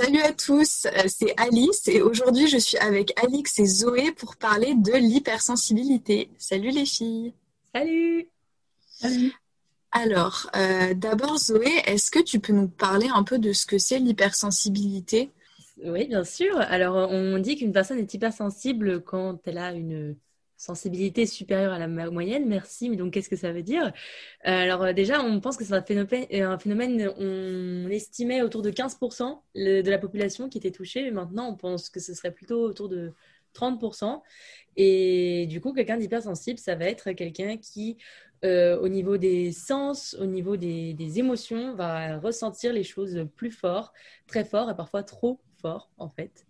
Salut à tous, euh, c'est Alice et aujourd'hui je suis avec Alix et Zoé pour parler de l'hypersensibilité. Salut les filles. Salut. Salut. Alors, euh, d'abord Zoé, est-ce que tu peux nous parler un peu de ce que c'est l'hypersensibilité? Oui, bien sûr. Alors, on dit qu'une personne est hypersensible quand elle a une sensibilité supérieure à la moyenne. Merci, mais donc qu'est-ce que ça veut dire? Euh, Alors euh, déjà, on pense que c'est un phénomène, un phénomène, on estimait autour de 15% de la population qui était touchée, mais maintenant on pense que ce serait plutôt autour de 30%. Et du coup, quelqu'un d'hypersensible, ça va être quelqu'un qui, euh, au niveau des sens, au niveau des, émotions, va ressentir les choses plus fort, très fort et parfois trop fort en fait,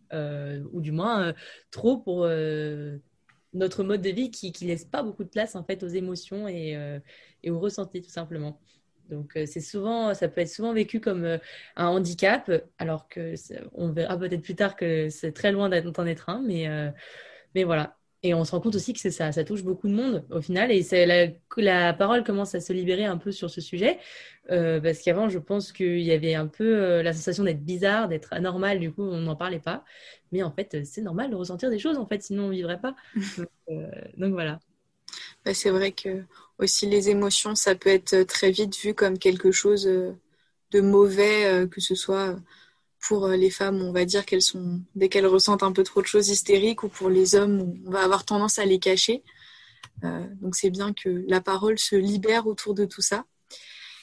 ou du moins trop pour notre mode de vie qui, laisse pas beaucoup de place en fait aux émotions et, euh, aux ressentis tout simplement. Donc euh, c'est souvent, ça peut être souvent vécu comme euh, un handicap, alors que on verra peut-être plus tard que c'est très loin d'en être un, mais mais voilà. Et on se rend compte aussi que ça, ça touche beaucoup de monde au final. Et la, la parole commence à se libérer un peu sur ce sujet. Euh, parce qu'avant, je pense qu'il y avait un peu euh, la sensation d'être bizarre, d'être anormal. Du coup, on n'en parlait pas. Mais en fait, c'est normal de ressentir des choses. En fait, sinon, on ne vivrait pas. Donc, euh, voilà. Bah, c'est vrai que aussi les émotions, ça peut être très vite vu comme quelque chose de mauvais, que ce soit pour euh, les femmes, on va dire qu'elles sont, dès qu'elles ressentent un peu trop de choses hystériques, ou pour les hommes, on va avoir tendance à les cacher. Euh, donc c'est bien que la parole se libère autour de tout ça.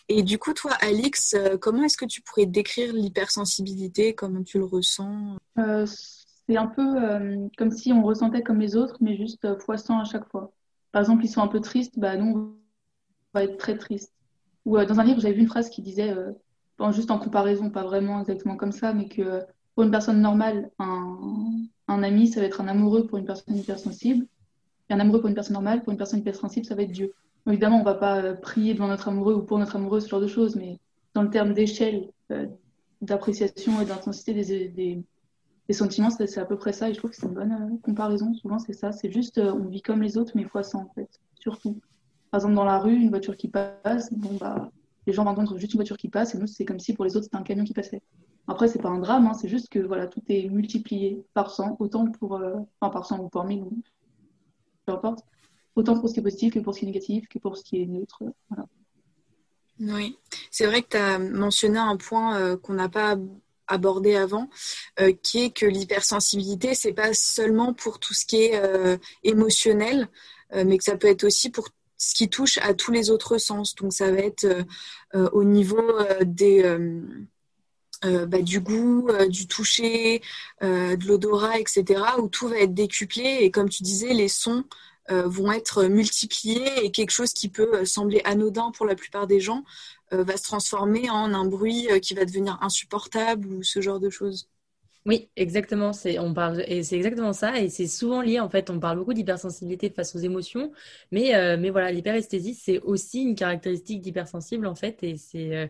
Et du coup, toi, Alix, euh, comment est-ce que tu pourrais décrire l'hypersensibilité? Comment tu le ressens? C'est un peu comme si on ressentait comme les autres, mais juste fois 100 à chaque fois. Par exemple, ils sont un peu tristes, bah nous, on va être très tristes. Ou dans un livre, j'avais vu une phrase qui disait juste en comparaison, pas vraiment exactement comme ça, mais que pour une personne normale, un, ami, ça va être un amoureux pour une personne hypersensible. Et un amoureux pour une personne normale, pour une personne hypersensible, ça va être Dieu. évidemment, on va pas euh, prier devant notre amoureux ou pour notre amoureux, ce genre de choses, mais dans le terme d'échelle euh, d'appréciation et d'intensité des, sentiments, c'est à peu près ça. Et je trouve que c'est une bonne euh, comparaison. Souvent, c'est ça. C'est juste, on vit comme les autres, mais fois 100, en fait. Surtout. Par exemple, dans la rue, une voiture qui passe, bon, bah, les gens entendre juste une voiture qui passe et nous, c'est comme si pour les autres, c'était un camion qui passait. Après, c'est pas un drame, hein, c'est juste que voilà, tout est multiplié par 100, autant pour, euh, enfin par 100 ou par 1000, peu importe, autant pour ce qui est positif que pour ce qui est négatif, que pour ce qui est neutre. Voilà. Oui, c'est vrai que tu as mentionné un point euh, qu'on n'a pas abordé avant, euh, qui est que l'hypersensibilité, c'est pas seulement pour tout ce qui est émotionnel, mais que ça peut être aussi pour ce qui touche à tous les autres sens. Donc ça va être euh, euh, au niveau euh, des, bah, du goût, du toucher, de l'odorat, etc., où tout va être décuplé. Et comme tu disais, les sons vont être multipliés et quelque chose qui peut sembler anodin pour la plupart des gens va se transformer en un bruit qui va devenir insupportable ou ce genre de choses. Oui, exactement. C'est on parle et c'est exactement ça et c'est souvent lié en fait. On parle beaucoup d'hypersensibilité face aux émotions, mais euh, mais voilà, l'hyperesthésie c'est aussi une caractéristique d'hypersensible en fait et c'est euh,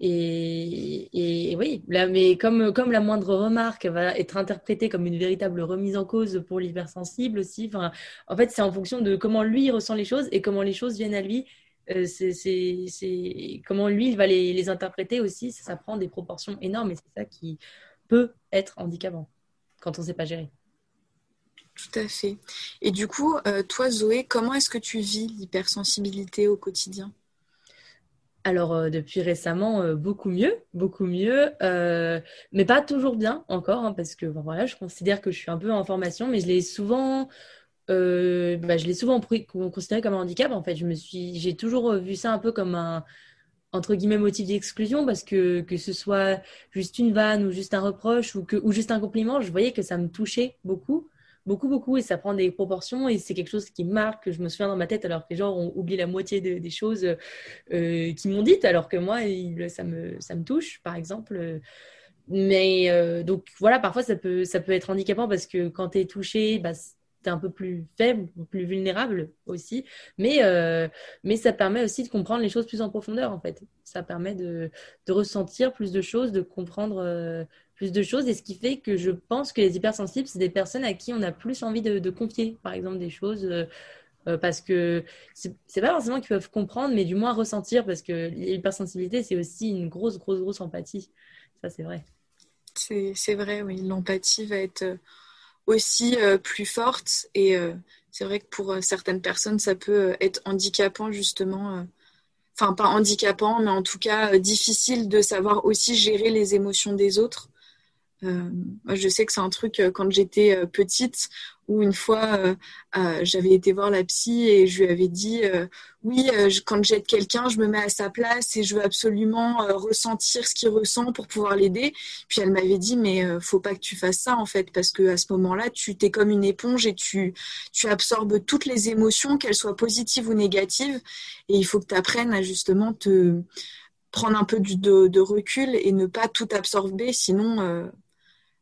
et, oui, là, mais comme comme la moindre remarque va être interprétée comme une véritable remise en cause pour l'hypersensible aussi. En fait, c'est en fonction de comment lui ressent les choses et comment les choses viennent à lui. Euh, comment lui il va les, les interpréter aussi. Ça, ça prend des proportions énormes et c'est ça qui peut être handicapant quand on ne sait pas gérer. Tout à fait. Et du coup, euh, toi, Zoé, comment est-ce que tu vis l'hypersensibilité au quotidien? Alors euh, depuis récemment, euh, beaucoup mieux, beaucoup mieux, mais pas toujours bien encore, hein, parce que voilà, je considère que je suis un peu en formation, mais je l'ai souvent, bah, je l'ai souvent considéré comme un handicap. En fait, je me suis, j'ai toujours vu ça un peu comme un, entre guillemets motif d'exclusion parce que que ce soit juste une vanne ou juste un reproche ou que ou juste un compliment, je voyais que ça me touchait beaucoup, beaucoup beaucoup et ça prend des proportions et c'est quelque chose qui marque que je me souviens dans ma tête alors que les gens ont oublié la moitié des choses euh, qui m'ont dites alors que moi ça me ça me touche par exemple. Mais euh, donc voilà, parfois ça peut ça peut être handicapant parce que quand tu es touché, bah, un peu plus faible, plus vulnérable aussi. Mais, euh, mais ça permet aussi de comprendre les choses plus en profondeur, en fait. Ça permet de, de ressentir plus de choses, de comprendre euh, plus de choses. Et ce qui fait que je pense que les hypersensibles, c'est des personnes à qui on a plus envie de, de confier, par exemple, des choses. Euh, parce que c'est pas forcément qu'ils peuvent comprendre, mais du moins ressentir, parce que l'hypersensibilité, c'est aussi une grosse, grosse, grosse empathie. Ça, c'est vrai. C'est vrai, oui. L'empathie va être aussi plus forte et c'est vrai que pour certaines personnes, ça peut être handicapant justement enfin pas handicapant, mais en tout cas difficile de savoir aussi gérer les émotions des autres. Euh, je sais que c'est un truc euh, quand j'étais euh, petite où une fois j'avais été voir la psy et je lui avais dit oui quand j'aide quelqu'un je me mets à sa place et je veux absolument ressentir ce qu'il ressent pour pouvoir l'aider. Puis elle m'avait dit mais faut pas que tu fasses ça en fait parce que à ce moment-là tu t'es comme une éponge et tu tu absorbes toutes les émotions qu'elles soient positives ou négatives. Et il faut que tu apprennes à justement te prendre un peu de, recul et ne pas tout absorber. Sinon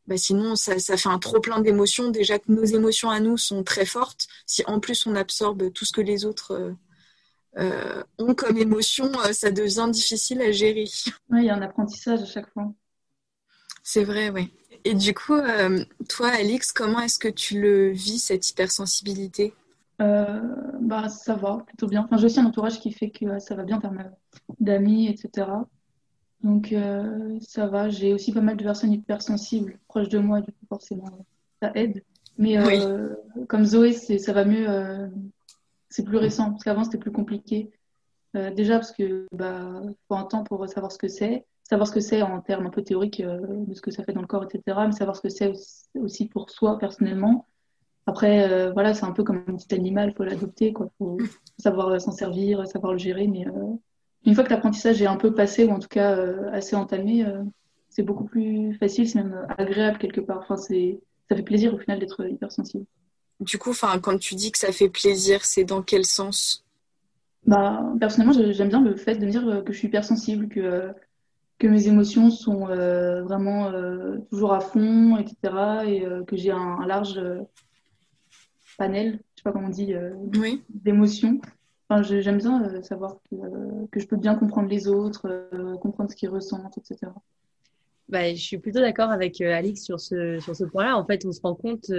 bah sinon ça, ça, fait un trop plein d'émotions. Déjà que nos émotions à nous sont très fortes, si en plus on absorbe tout ce que les autres euh, euh ont comme émotion, euh, ça devient difficile à gérer. Oui, il y a un apprentissage à chaque fois. C'est vrai, oui. Et du coup, euh, toi, Alix, comment est-ce que tu le vis, cette hypersensibilité? Bah, Ça va, plutôt bien. Enfin, j'ai aussi un entourage qui fait que ça va bien, pas mal d'amis, etc. Donc euh, ça va, j'ai aussi pas mal de personnes hypersensibles proches de moi, du coup forcément ça aide. Mais euh, comme Zoé, ça va mieux, euh, c'est plus récent, parce qu'avant c'était plus compliqué. déjà parce que bah faut un temps pour savoir ce que c'est, savoir ce que c'est en termes un peu théoriques de ce que ça fait dans le corps, etc. Mais savoir ce que c'est aussi pour soi personnellement. Après, voilà, c'est un peu comme un petit animal, faut l'adopter, quoi. Faut savoir s'en servir, savoir le gérer, mais une fois que l'apprentissage est un peu passé, ou en tout cas euh, assez entamé, euh, c'est beaucoup plus facile, c'est même agréable quelque part. Enfin, c'est, ça fait plaisir au final d'être hypersensible. Du coup, enfin, quand tu dis que ça fait plaisir, c'est dans quel sens? Bah, Personnellement, j'aime bien le fait de me dire que je suis hypersensible, que, que mes émotions sont euh, vraiment toujours à fond, etc. Et que j'ai un, large panel, je sais pas comment on dit, d'émotions j'aime bien euh, savoir euh, que, je peux bien comprendre les autres, euh, comprendre ce qu'ils ressentent, etc. Bah, je suis plutôt d'accord avec Alix sur ce, sur ce point-là. En fait, on se rend compte,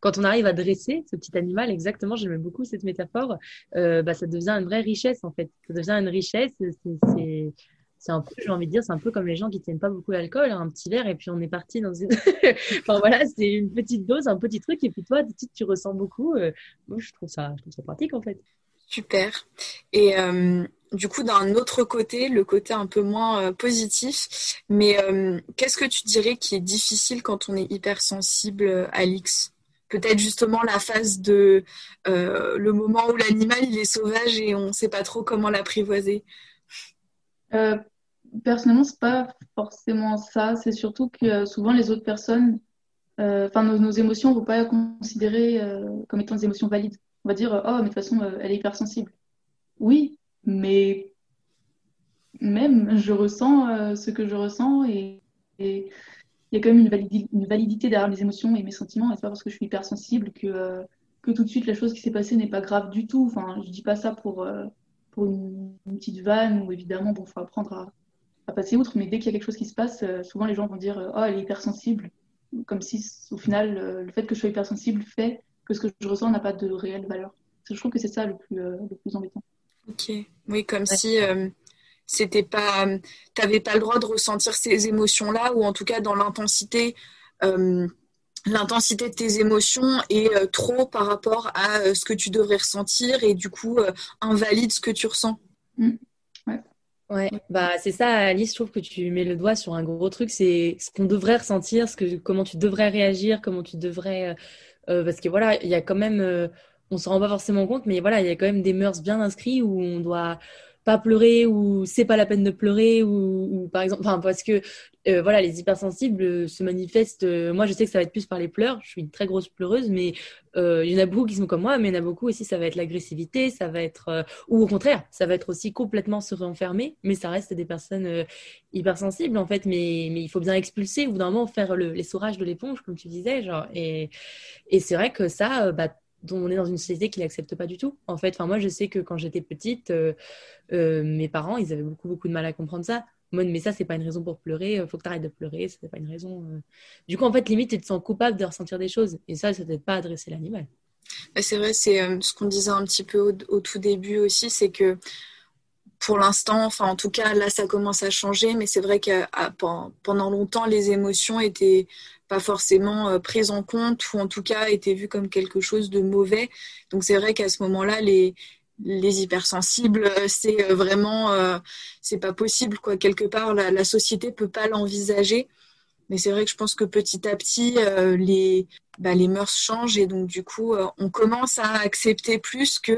quand on arrive à dresser ce petit animal, exactement, j'aime beaucoup cette métaphore, bah, ça devient une vraie richesse, en fait. Ça devient une richesse. C'est c'est un peu, j'ai envie de dire, c'est un peu comme les gens qui tiennent pas beaucoup l'alcool, hein, un petit verre et puis on est parti dans une. enfin voilà, c'est une petite dose, un petit truc et puis toi, tu, tu ressens beaucoup. moi, je trouve ça, je trouve ça pratique en fait. Super. Et euh, du coup, d'un autre côté, le côté un peu moins euh, positif, mais euh, qu'est-ce que tu dirais qui est difficile quand on est hypersensible, Alix? Peut-être justement la phase de le moment où l'animal il est sauvage et on ne sait pas trop comment l'apprivoiser. personnellement, c'est pas forcément ça. C'est surtout que souvent les autres personnes, enfin nos, nos, émotions, ne vont pas considérer comme étant des émotions valides on va dire oh mais de toute façon euh, elle est hypersensible. Oui, mais même je ressens euh, ce que je ressens et il y a quand même une, validité derrière mes émotions et mes sentiments. Et c'est pas parce que je suis hypersensible que, euh, que tout de suite la chose qui s'est passée n'est pas grave du tout. Enfin, je dis pas ça pour, pour une, petite vanne où évidemment, bon, faut apprendre à, à passer outre. Mais dès qu'il y a quelque chose qui se passe, souvent les gens vont dire oh elle est hypersensible, comme si au final le fait que je sois hypersensible fait que ce que je ressens n'a pas de réelle valeur. Je trouve que c'est ça le plus, euh, le plus embêtant. Ok, oui, comme si euh, c'était pas, t'avais pas le droit de ressentir ces émotions-là, ou en tout cas dans l'intensité, euh, l'intensité de tes émotions est trop par rapport à ce que tu devrais ressentir, et du coup invalide ce que tu ressens. Mmh. Ouais. Ouais, bah c'est ça, Alice. Je trouve que tu mets le doigt sur un gros truc. C'est ce qu'on devrait ressentir, ce que, comment tu devrais réagir, comment tu devrais euh, parce que voilà, il y a quand même, euh, on se rend pas forcément compte, mais voilà, il y a quand même des mœurs bien inscrits où on doit pas pleurer ou c'est pas la peine de pleurer ou, par exemple enfin parce que euh, voilà les hypersensibles se manifestent moi je sais que ça va être plus par les pleurs je suis une très grosse pleureuse mais il y en a beaucoup qui sont comme moi mais il y en a beaucoup aussi ça va être l'agressivité ça va être ou au contraire ça va être aussi complètement se renfermer mais ça reste des personnes hypersensibles en fait mais mais il faut bien expulser ou d'un moment faire le, les de l'éponge comme tu disais genre et et c'est vrai que ça bah on est dans une société qui l'accepte pas du tout. En fait, enfin moi je sais que quand j'étais petite, euh, euh, mes parents ils avaient beaucoup beaucoup de mal à comprendre ça. Moi, mais ça c'est pas une raison pour pleurer. Euh, faut que tu arrêtes de pleurer. C'est pas une raison. Du coup, en fait, limite tu te sens coupable de ressentir des choses. Et ça, ça t'aide pas adresser l'animal. C'est vrai, c'est ce qu'on disait un petit peu au, tout début aussi, c'est que pour l'instant, enfin en tout cas là ça commence à changer, mais c'est vrai que pendant longtemps les émotions étaient pas forcément euh, prises en compte ou en tout cas étaient vues comme quelque chose de mauvais. Donc c'est vrai qu'à ce moment-là les les hypersensibles, euh, c'est euh, vraiment, c'est pas possible quoi. Quelque part, la, la société peut pas l'envisager. Mais c'est vrai que je pense que petit à petit, les, bah, les mœurs changent et donc du coup, on commence à accepter plus que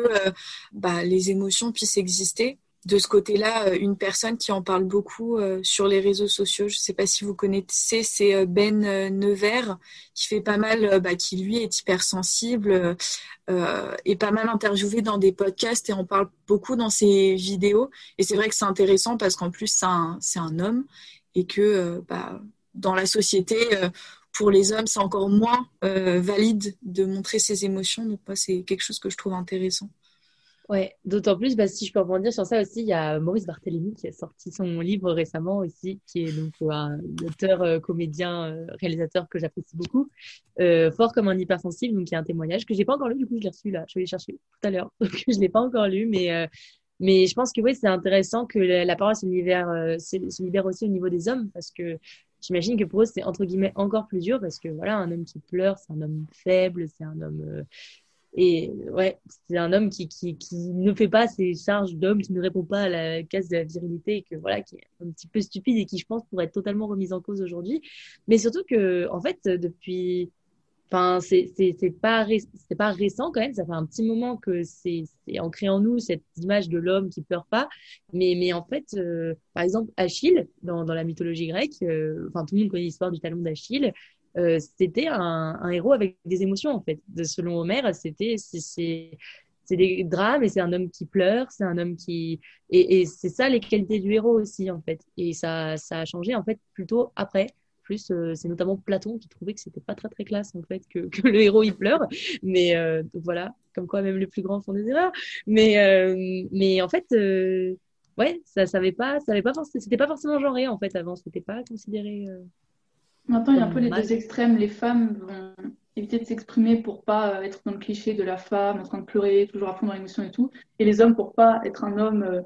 bah, les émotions puissent exister de ce côté-là, euh, une personne qui en parle beaucoup euh, sur les réseaux sociaux, je ne sais pas si vous connaissez, c'est euh, Ben Nevers, qui fait pas mal, bah, qui lui est hypersensible et pas mal interviewé dans des podcasts et en parle beaucoup dans ses vidéos. Et c'est vrai que c'est intéressant parce qu'en plus, c'est un, un, homme et que bah, dans la société, pour les hommes, c'est encore moins valide de montrer ses émotions. Donc moi, c'est quelque chose que je trouve intéressant. Ouais, d'autant plus, bah, si je peux rebondir sur ça aussi, il y a Maurice Barthélémy qui a sorti son livre récemment aussi, qui est donc un auteur, euh, comédien, euh, réalisateur que j'apprécie beaucoup, euh, fort comme un hypersensible, donc il y a un témoignage que j'ai pas encore lu, du coup je l'ai reçu là, je vais le chercher tout à l'heure, donc je l'ai pas encore lu, mais mais je pense que oui, c'est intéressant que la, parole se libère, se libère aussi au niveau des hommes, parce que j'imagine que pour eux c'est entre guillemets encore plus dur, parce que voilà, un homme qui pleure, c'est un homme faible, c'est un homme et ouais, c'est un homme qui, qui, qui, ne fait pas ses charges d'homme, qui ne répond pas à la case de la virilité, et que voilà, qui est un petit peu stupide et qui, je pense, pourrait être totalement remise en cause aujourd'hui. Mais surtout que, en fait, depuis, enfin, c'est c'est pas c'est pas récent quand même. Ça fait un petit moment que c'est ancré en nous cette image de l'homme qui pleure pas. Mais mais en fait, euh, par exemple, Achille dans dans la mythologie grecque, euh, enfin tout le monde connaît l'histoire du talon d'Achille. Euh, c'était un, héros avec des émotions en fait. Selon Homère, c'était c'est des drames et c'est un homme qui pleure, c'est un homme qui et, c'est ça les qualités du héros aussi en fait. Et ça ça a changé en fait plutôt après. Plus euh, c'est notamment Platon qui trouvait que c'était pas très très classe en fait que, que le héros il pleure. Mais euh, voilà, comme quoi même les plus grands font des erreurs. Mais mais en fait ouais, ça savait pas, ça avait pas c'était pas forcément genré en fait avant, c'était pas considéré Maintenant, il y a un peu les deux extrêmes. Les femmes vont éviter de s'exprimer pour pas euh, être dans le cliché de la femme en train de pleurer, toujours à fond dans l'émotion et tout. Et les hommes pour pas être un homme euh,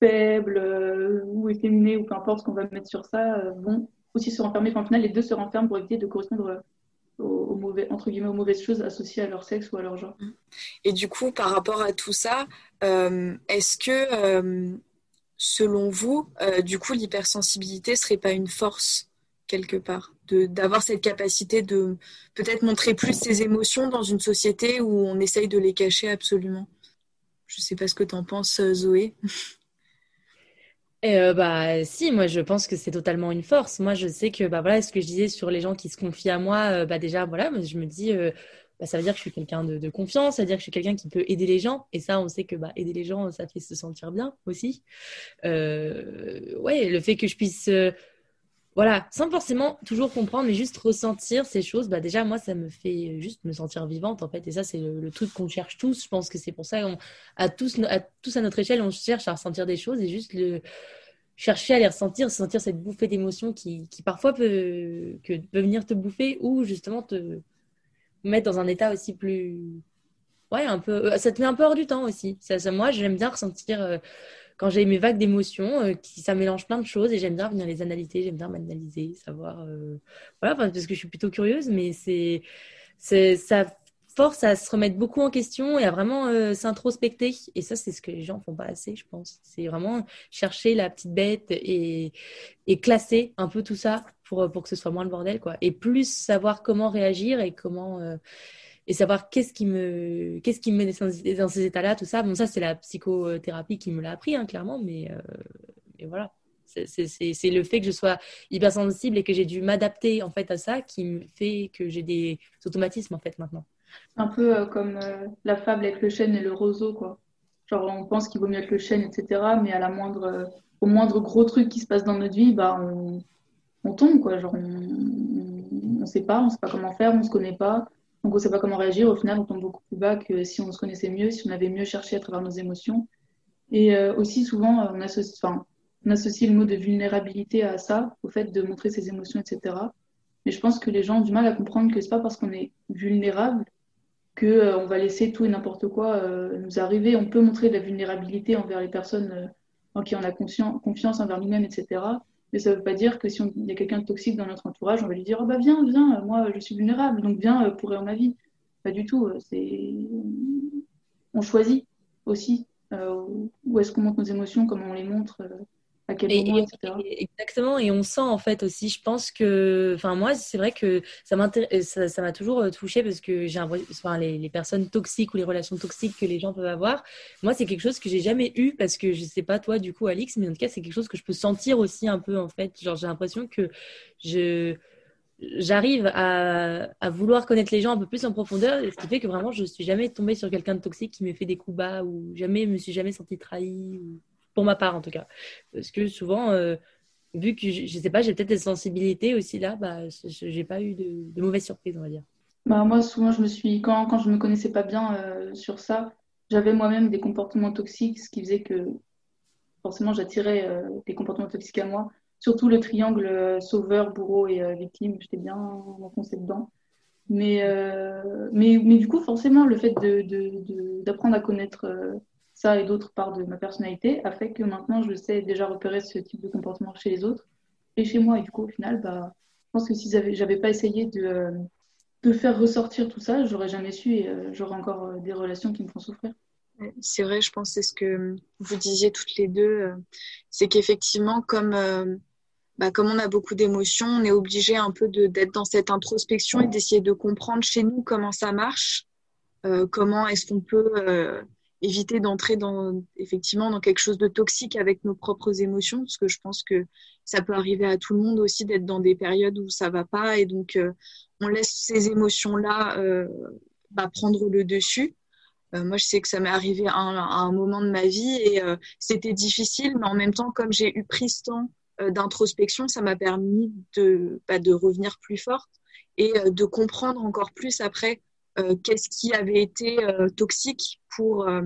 faible euh, ou efféminé ou peu importe ce qu'on va mettre sur ça, vont aussi se renfermer. Enfin, au final, les deux se renferment pour éviter de correspondre aux, mauvais, entre guillemets, aux mauvaises choses associées à leur sexe ou à leur genre. Et du coup, par rapport à tout ça, est-ce que, selon vous, du coup, l'hypersensibilité serait pas une force quelque part d'avoir cette capacité de peut-être montrer plus ses émotions dans une société où on essaye de les cacher absolument. Je ne sais pas ce que tu en penses, euh, Zoé. Euh, bah si, moi je pense que c'est totalement une force. Moi je sais que bah voilà ce que je disais sur les gens qui se confient à moi, euh, bah déjà voilà, je me dis bah, ça veut dire que je suis quelqu'un de, confiance, ça veut dire que je suis quelqu'un qui peut aider les gens et ça on sait que bah aider les gens ça fait se sentir bien aussi. ouais, le fait que je puisse voilà, sans forcément toujours comprendre, mais juste ressentir ces choses, bah déjà, moi, ça me fait juste me sentir vivante, en fait. Et ça, c'est le, truc qu'on cherche tous. Je pense que c'est pour ça qu'à tous, à tous à notre échelle, on cherche à ressentir des choses et juste le chercher à les ressentir, sentir cette bouffée d'émotions qui, qui, parfois peut, que, peut venir te bouffer ou justement te mettre dans un état aussi plus. Ouais, un peu. Ça te met un peu hors du temps aussi. Ça moi, j'aime bien ressentir. Euh, quand j'ai mes vagues d'émotions, euh, qui ça mélange plein de choses et j'aime bien venir les analyser, j'aime bien m'analyser, savoir, euh, voilà, parce que je suis plutôt curieuse, mais c'est, ça force à se remettre beaucoup en question et à vraiment euh, s'introspecter. Et ça, c'est ce que les gens font pas assez, je pense. C'est vraiment chercher la petite bête et, et classer un peu tout ça pour, pour que ce soit moins le bordel, quoi. Et plus savoir comment réagir et comment et savoir qu'est-ce qui me qu'est-ce qui me met dans ces états-là, tout ça. Bon, ça c'est la psychothérapie qui me l'a appris, hein, clairement, mais, euh, voilà. C'est le fait que je sois hypersensible et que j'ai dû m'adapter en fait à ça qui me fait que j'ai des automatismes en fait maintenant. Un peu euh, comme euh, la fable avec le chêne et le roseau, quoi. Genre on pense qu'il vaut mieux être le chêne, etc. Mais à la moindre, au moindre gros truc qui se passe dans notre vie, bah on, on tombe, quoi. Genre on ne sait pas, on sait pas comment faire, on se connaît pas. Donc on ne sait pas comment réagir. Au final, on tombe beaucoup plus bas que si on se connaissait mieux, si on avait mieux cherché à travers nos émotions. Et euh, aussi, souvent, on associe, le mot de vulnérabilité à ça, au fait de montrer ses émotions, etc. Mais je pense que les gens ont du mal à comprendre que c'est pas parce qu'on est vulnérable que euh, on va laisser tout et n'importe quoi euh, nous arriver. On peut montrer de la vulnérabilité envers les personnes en qui on a confiance envers nous-mêmes, etc. Mais ça ne veut pas dire que si y a quelqu'un de toxique dans notre entourage, on va lui dire oh bah viens, viens, moi je suis vulnérable, donc viens pourrir ma vie. Pas du tout. C'est on choisit aussi où est-ce qu'on montre nos émotions, comment on les montre à quel moment, etc. exactement, et on sent en fait aussi, je pense que, enfin moi, c'est vrai que ça m'a ça, ça toujours euh, touché parce que j'ai enfin, les, les, personnes toxiques ou les relations toxiques que les gens peuvent avoir, moi c'est quelque chose que j'ai jamais eu parce que je sais pas toi du coup Alix, mais en tout cas c'est quelque chose que je peux sentir aussi un peu en fait, genre j'ai l'impression que je j'arrive à, à, vouloir connaître les gens un peu plus en profondeur, ce qui fait que vraiment je suis jamais tombée sur quelqu'un de toxique qui me fait des coups bas ou jamais me suis jamais sentie trahie. Ou pour ma part en tout cas. Parce que souvent, euh, vu que je, ne sais pas, j'ai peut-être des sensibilités aussi là, bah, j'ai pas eu de, mauvaises surprises, on va dire. Bah, moi, souvent, je me suis, quand, quand je me connaissais pas bien euh, sur ça, j'avais moi-même des comportements toxiques, ce qui faisait que forcément j'attirais euh, des comportements toxiques à moi. Surtout le triangle sauveur, bourreau et victime, j'étais bien enfoncée dedans. Mais, mais, mais du coup, forcément, le fait d'apprendre à connaître et d'autres parts de ma personnalité a fait que maintenant je sais déjà repérer ce type de comportement chez les autres et chez moi. Et du coup, au final, bah, je pense que si j'avais pas essayé de, de, faire ressortir tout ça, j'aurais jamais su et euh, j'aurais encore euh, des relations qui me font souffrir. C'est vrai, je pense c'est ce que vous disiez toutes les deux. Euh, c'est qu'effectivement, comme, bah, comme on a beaucoup d'émotions, on est obligé un peu d'être dans cette introspection et d'essayer de comprendre chez nous comment ça marche, comment est-ce qu'on peut éviter d'entrer dans effectivement dans quelque chose de toxique avec nos propres émotions parce que je pense que ça peut arriver à tout le monde aussi d'être dans des périodes où ça va pas. Et donc euh, on laisse ces émotions là euh, bah, prendre le dessus. Euh, moi je sais que ça m'est arrivé à un, moment de ma vie et c'était difficile mais en même temps comme j'ai eu pris ce temps d'introspection ça m'a permis de bah, de revenir plus forte et de comprendre encore plus après euh, qu'est-ce qui avait été euh, toxique pour euh,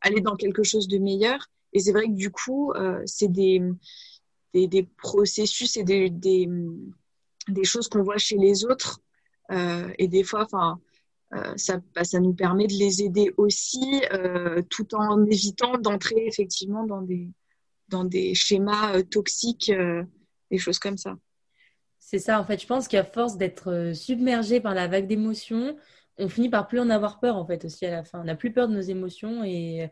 aller dans quelque chose de meilleur. Et c'est vrai que du coup, c'est des, des, processus et des, des, des choses qu'on voit chez les autres. et des fois, enfin, ça, bah, ça nous permet de les aider aussi, tout en évitant d'entrer effectivement dans des, dans des schémas toxiques, des choses comme ça. C'est ça, en fait, je pense qu'à force d'être submergé par la vague d'émotions, on finit par plus en avoir peur en fait aussi à la fin. On n'a plus peur de nos émotions et,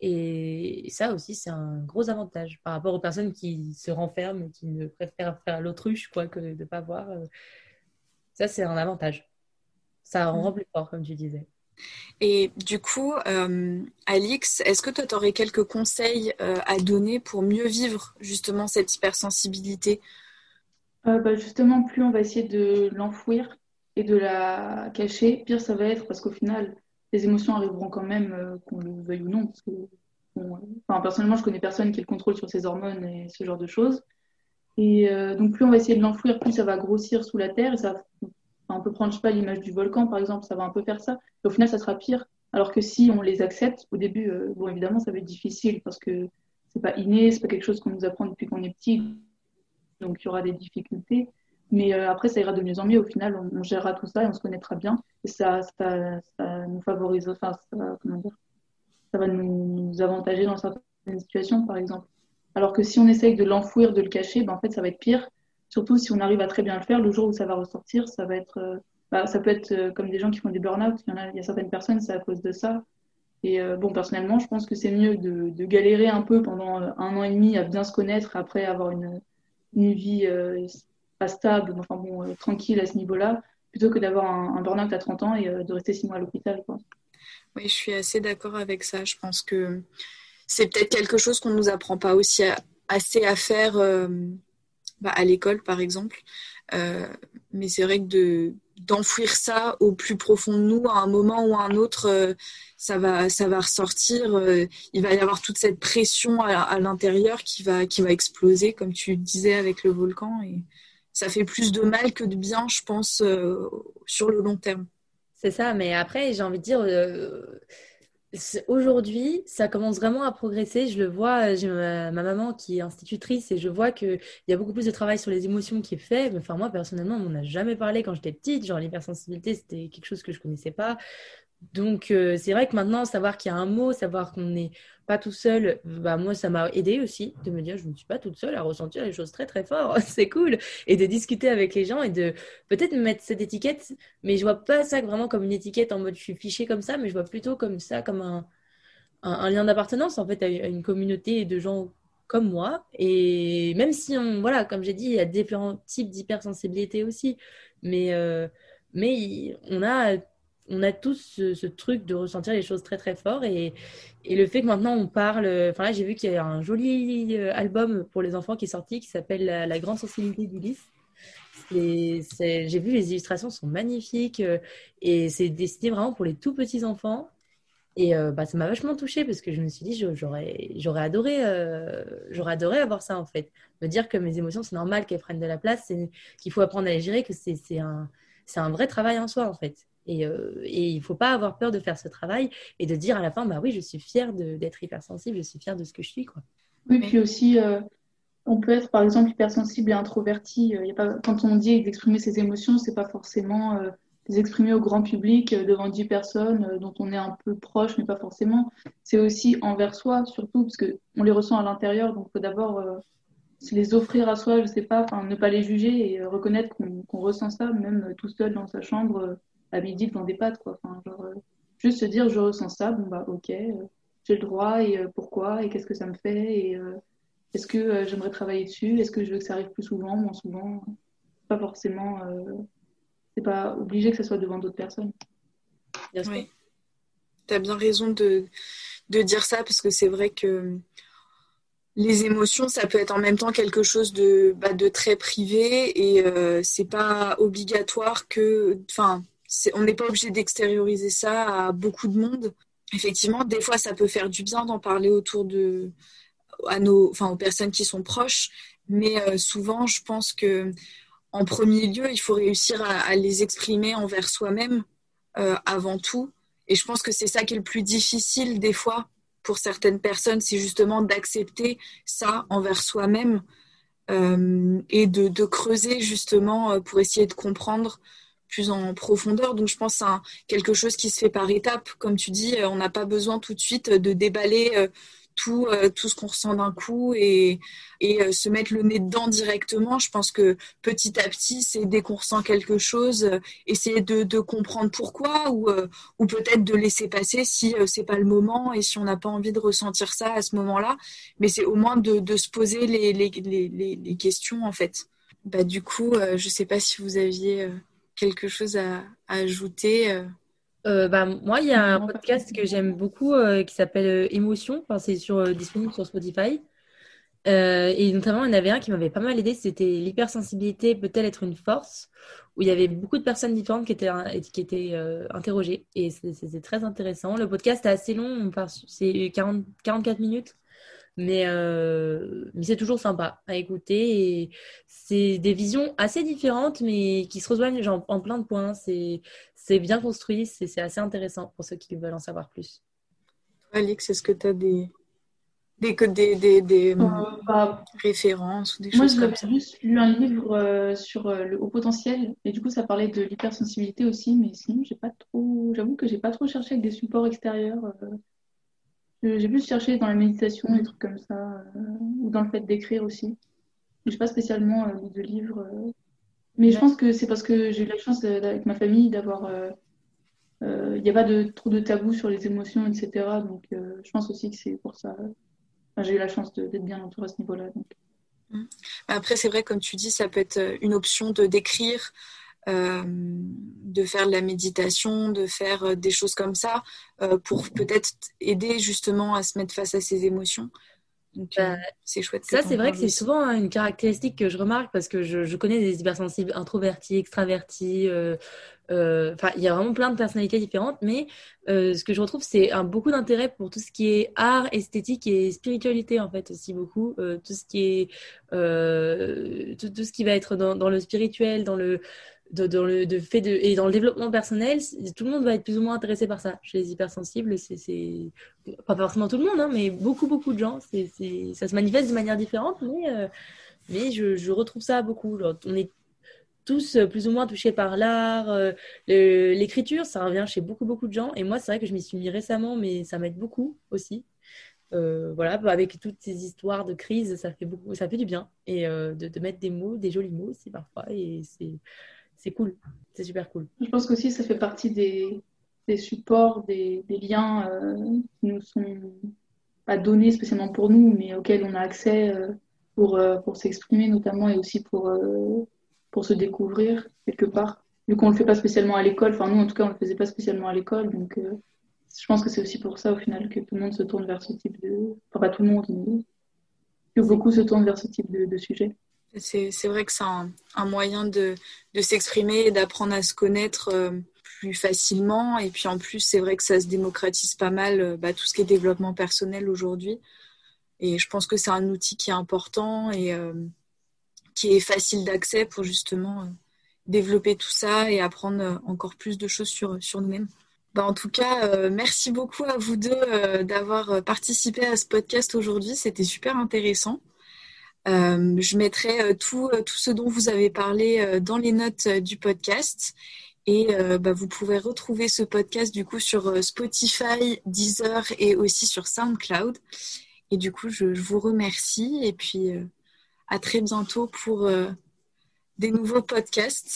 et ça aussi c'est un gros avantage par rapport aux personnes qui se renferment, qui ne préfèrent faire l'autruche quoi que de ne pas voir. Euh. Ça c'est un avantage. Ça rend mm. plus fort comme tu disais. Et du coup, euh, Alix, est-ce que toi, tu aurais quelques conseils euh, à donner pour mieux vivre justement cette hypersensibilité? Bah Justement, plus on va essayer de l'enfouir, et de la cacher, pire ça va être parce qu'au final, les émotions arriveront quand même, euh, qu'on le veuille ou non. Parce que, enfin, personnellement, je connais personne qui ait le contrôle sur ses hormones et ce genre de choses. Et euh, donc, plus on va essayer de l'enfouir, plus ça va grossir sous la terre. Et ça, on peut prendre, je sais pas, l'image du volcan, par exemple, ça va un peu faire ça. Et au final, ça sera pire. Alors que si on les accepte, au début, euh, bon, évidemment, ça va être difficile parce que c'est pas inné, c'est pas quelque chose qu'on nous apprend depuis qu'on est petit. Donc, il y aura des difficultés. Mais euh, après, ça ira de mieux en mieux. Au final, on, gérera tout ça et on se connaîtra bien. Et ça, ça, ça nous favorise, enfin, comment dire, ça va nous, avantager dans certaines situations, par exemple. Alors que si on essaye de l'enfouir, de le cacher, ben, en fait, ça va être pire. Surtout si on arrive à très bien le faire, le jour où ça va ressortir, ça va être, bah, ça peut être euh, comme des gens qui font des burn-out. Il y, en a, il y a certaines personnes, c'est à cause de ça. Et bon, personnellement, je pense que c'est mieux de, de, galérer un peu pendant un an et demi à bien se connaître après avoir une, une vie stable, enfin euh, tranquille à ce niveau-là, plutôt que d'avoir un, burn-out à 30 ans et euh, de rester 6 mois à l'hôpital. Oui, je suis assez d'accord avec ça. Je pense que c'est peut-être quelque chose qu'on ne nous apprend pas aussi assez à faire euh, bah, à l'école, par exemple. mais c'est vrai que de, d'enfouir ça au plus profond de nous à un moment ou à un autre ça va ça va ressortir il va y avoir toute cette pression à, l'intérieur qui va qui va exploser comme tu disais avec le volcan ça fait plus de mal que de bien, je pense, euh, sur le long terme. C'est ça, mais après, j'ai envie de dire, euh, aujourd'hui, ça commence vraiment à progresser. Je le vois, j'ai ma, maman qui est institutrice et je vois qu'il y a beaucoup plus de travail sur les émotions qui est fait. enfin, moi, personnellement, on n'en a jamais parlé quand j'étais petite. Genre, l'hypersensibilité, c'était quelque chose que je connaissais pas. Donc, euh, c'est vrai que maintenant, savoir qu'il y a un mot, savoir qu'on n'est pas tout seul, bah, moi, ça m'a aidé aussi de me dire, je ne suis pas toute seule à ressentir les choses très, très fort. c'est cool. Et de discuter avec les gens et de peut-être me mettre cette étiquette, mais je vois pas ça vraiment comme une étiquette en mode je suis fichée comme ça, mais je vois plutôt comme ça, comme un, un, lien d'appartenance, en fait, à une communauté de gens comme moi. Et même si, on, voilà, comme j'ai dit, il y a différents types d'hypersensibilité aussi. Mais, euh, mais on a on a tous ce, truc de ressentir les choses très très fort et, le fait que maintenant on parle, enfin là j'ai vu qu'il y a un joli euh, album pour les enfants qui est sorti qui s'appelle la, grande sensibilité d'Ulysse. J'ai vu les illustrations sont magnifiques euh, et c'est destiné vraiment pour les tout petits enfants. Et euh, bah, ça m'a vachement touchée parce que je me suis dit j'aurais adoré avoir ça en fait. Me dire que mes émotions c'est normal qu'elles prennent de la place qu'il faut apprendre à les gérer que c'est un vrai travail en soi en fait et, euh, et il ne faut pas avoir peur de faire ce travail et de dire à la fin, bah oui, je suis fière d'être hypersensible, je suis fière de ce que je suis. Quoi. Oui, puis aussi, euh, on peut être par exemple hypersensible et introverti. Euh, y a pas, quand on dit d'exprimer ses émotions, c'est pas forcément les exprimer au grand public devant 10 personnes dont on est un peu proche, mais pas forcément. C'est aussi envers soi, surtout, parce qu'on les ressent à l'intérieur, donc il faut d'abord les offrir à soi, je sais pas, ne pas les juger et reconnaître qu'on ressent ça, même tout seul dans sa chambre à midi devant des pâtes, quoi. Enfin, genre, euh, juste se dire, je ressens ça, bon, bah, ok, euh, j'ai le droit, et euh, pourquoi, et qu'est-ce que ça me fait, et est-ce que j'aimerais travailler dessus, est-ce que je veux que ça arrive plus souvent, moins souvent, pas forcément, c'est pas obligé que ça soit devant d'autres personnes. oui. Tu as bien raison de, de dire ça, parce que c'est vrai que les émotions, ça peut être en même temps quelque chose de, bah, de très privé et c'est pas obligatoire que, enfin, on n'est pas obligé d'extérioriser ça à beaucoup de monde. Effectivement, des fois, ça peut faire du bien d'en parler autour de, à nos, enfin, aux personnes qui sont proches, mais euh, souvent, je pense que en premier lieu, il faut réussir à, les exprimer envers soi-même euh, avant tout. Et je pense que c'est ça qui est le plus difficile des fois pour certaines personnes, c'est justement d'accepter ça envers soi-même euh, et de, de, creuser justement pour essayer de comprendre plus en profondeur. Donc je pense c'est quelque chose qui se fait par étapes. Comme tu dis, euh, on n'a pas besoin tout de suite de déballer euh, tout, euh, tout ce qu'on ressent d'un coup et, et se mettre le nez dedans directement. Je pense que petit à petit, c'est dès qu'on ressent quelque chose, essayer de, de, comprendre pourquoi ou, ou peut-être de laisser passer si c'est pas le moment et si on n'a pas envie de ressentir ça à ce moment-là. Mais c'est au moins de, de se poser les, les, les, questions en fait. Bah, du coup, je sais pas si vous aviez quelque chose à, ajouter euh? Euh, bah, moi, il y a un podcast que j'aime beaucoup euh, qui s'appelle Émotion. Enfin, c'est sur, disponible sur Spotify. et notamment, il y en avait un qui m'avait pas mal aidé. C'était l'hypersensibilité peut-elle être une force? Où il y avait beaucoup de personnes différentes qui étaient, qui étaient interrogées. Et c'était très intéressant. Le podcast est assez long. C'est 44 minutes. Mais, euh, mais c'est toujours sympa à écouter. Et c'est des visions assez différentes, mais qui se rejoignent genre, en plein de points. C'est, c'est bien construit, c'est, c'est assez intéressant pour ceux qui veulent en savoir plus. Alix, est-ce que tu as des, des, des, des, des euh, bah, références ou des moi, choses Moi, j'avais juste lu un livre euh, sur le haut potentiel et du coup, ça parlait de l'hypersensibilité aussi, mais sinon, j'ai pas trop, j'avoue que j'ai pas trop cherché avec des supports extérieurs. J'ai plus cherché dans la méditation, des trucs comme ça, euh, ou dans le fait d'écrire aussi. Je n'ai pas spécialement lu de livres. Euh. mais je pense que c'est parce que j'ai eu la chance avec ma famille d'avoir. Euh, il n'y a pas de, trop de tabous sur les émotions, etc. Donc je pense aussi que c'est pour ça. j'ai eu la chance d'être bien entourée à ce niveau-là. Mmh. Après, c'est vrai, comme tu dis, ça peut être une option d'écrire, euh, de faire de la méditation, de faire euh, des choses comme ça euh, pour peut-être aider justement à se mettre face à ses émotions. Donc, bah, c'est chouette. Ça, c'est vrai que c'est souvent une caractéristique que je remarque parce que je, connais des hypersensibles introvertis, extravertis. Enfin, il y a vraiment plein de personnalités différentes, mais ce que je retrouve, c'est un beaucoup d'intérêt pour tout ce qui est art, esthétique et spiritualité, en fait, aussi beaucoup. tout ce qui est. Tout, tout, ce qui va être dans, dans le spirituel, dans le de fait et dans le développement personnel, tout le monde va être plus ou moins intéressé par ça. Chez les hypersensibles, c'est pas forcément tout le monde, hein, mais beaucoup beaucoup de gens. Ça se manifeste de manière différente, mais euh, je, retrouve ça beaucoup. on est tous plus ou moins touchés par l'art, l'écriture, ça revient chez beaucoup beaucoup de gens. Et moi, c'est vrai que je m'y suis mis récemment, mais ça m'aide beaucoup aussi. voilà, avec toutes ces histoires de crise, ça fait beaucoup, ça fait du bien et de, de, mettre des mots, des jolis mots aussi parfois, et c'est c'est cool, c'est super cool. Je pense qu'aussi ça fait partie des, supports, des, des liens euh, qui nous sont pas donnés spécialement pour nous, mais auxquels on a accès euh, pour, euh, pour s'exprimer notamment et aussi pour, pour se découvrir quelque part. Vu qu'on ne le fait pas spécialement à l'école, enfin nous en tout cas on ne le faisait pas spécialement à l'école, donc je pense que c'est aussi pour ça au final que tout le monde se tourne vers ce type de... Enfin pas tout le monde, mais que beaucoup se tournent vers ce type de, de sujet. C'est vrai que c'est un, moyen de, s'exprimer et d'apprendre à se connaître euh, plus facilement. Et puis en plus, c'est vrai que ça se démocratise pas mal euh, bah, tout ce qui est développement personnel aujourd'hui. Et je pense que c'est un outil qui est important et euh, qui est facile d'accès pour justement développer tout ça et apprendre encore plus de choses sur, nous-mêmes. Bah, en tout cas, merci beaucoup à vous deux d'avoir participé à ce podcast aujourd'hui. C'était super intéressant. Euh, je mettrai euh, tout, euh, tout ce dont vous avez parlé dans les notes du podcast. Et bah, vous pouvez retrouver ce podcast du coup sur Spotify, Deezer et aussi sur SoundCloud. Et du coup, je, je vous remercie et puis à très bientôt pour des nouveaux podcasts.